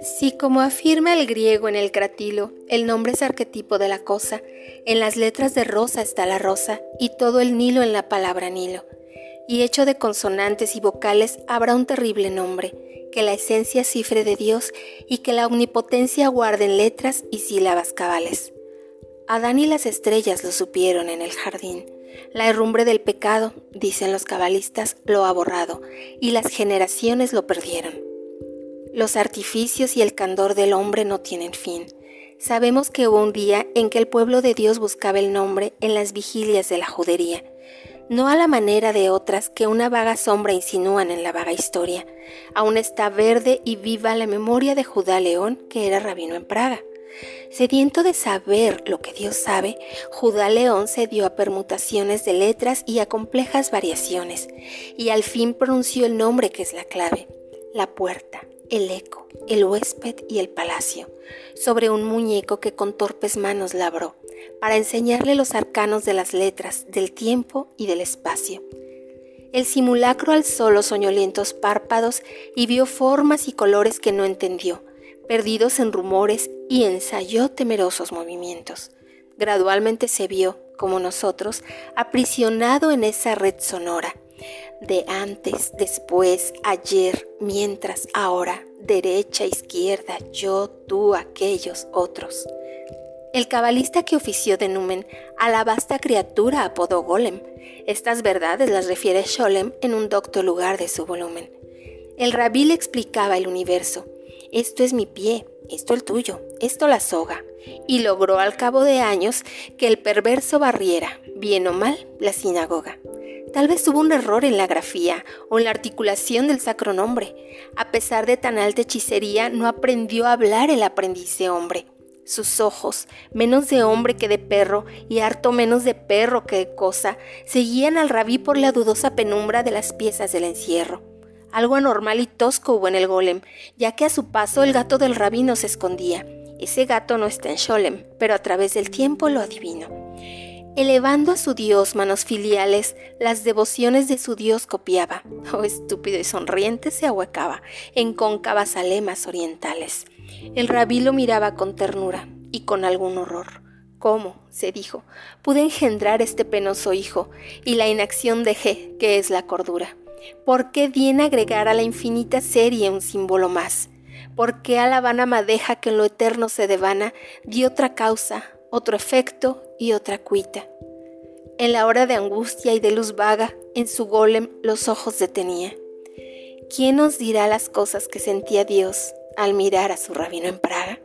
Si como afirma el griego en el cratilo, el nombre es arquetipo de la cosa, en las letras de rosa está la rosa y todo el Nilo en la palabra Nilo. Y hecho de consonantes y vocales habrá un terrible nombre, que la esencia cifre de Dios y que la omnipotencia guarde en letras y sílabas cabales. Adán y las estrellas lo supieron en el jardín. La herrumbre del pecado, dicen los cabalistas, lo ha borrado, y las generaciones lo perdieron. Los artificios y el candor del hombre no tienen fin. Sabemos que hubo un día en que el pueblo de Dios buscaba el nombre en las vigilias de la judería, no a la manera de otras que una vaga sombra insinúan en la vaga historia. Aún está verde y viva la memoria de Judá León, que era rabino en Praga. Sediento de saber lo que Dios sabe, Judá León se dio a permutaciones de letras y a complejas variaciones, y al fin pronunció el nombre que es la clave, la puerta el eco, el huésped y el palacio, sobre un muñeco que con torpes manos labró, para enseñarle los arcanos de las letras, del tiempo y del espacio. El simulacro alzó los soñolientos párpados y vio formas y colores que no entendió, perdidos en rumores y ensayó temerosos movimientos. Gradualmente se vio, como nosotros, aprisionado en esa red sonora, de antes, después, ayer, mientras, ahora, derecha, izquierda, yo, tú, aquellos, otros. El cabalista que ofició de numen a la vasta criatura apodó Golem. Estas verdades las refiere Sholem en un docto lugar de su volumen. El rabí le explicaba el universo. Esto es mi pie, esto el tuyo, esto la soga. Y logró al cabo de años que el perverso barriera, bien o mal, la sinagoga. Tal vez hubo un error en la grafía o en la articulación del sacro nombre. A pesar de tan alta hechicería, no aprendió a hablar el aprendiz de hombre. Sus ojos, menos de hombre que de perro y harto menos de perro que de cosa, seguían al rabí por la dudosa penumbra de las piezas del encierro. Algo anormal y tosco hubo en el golem, ya que a su paso el gato del rabí no se escondía. Ese gato no está en Sholem, pero a través del tiempo lo adivino. Elevando a su Dios manos filiales, las devociones de su Dios copiaba, oh estúpido y sonriente se ahuecaba en cóncavas alemas orientales. El rabí lo miraba con ternura y con algún horror. ¿Cómo? se dijo, pude engendrar este penoso hijo y la inacción dejé, que es la cordura. ¿Por qué bien agregar a la infinita serie un símbolo más? ¿Por qué a la vana madeja que en lo eterno se devana di otra causa, otro efecto y otra cuita. En la hora de angustia y de luz vaga, en su golem los ojos detenía. ¿Quién nos dirá las cosas que sentía Dios al mirar a su rabino en Praga?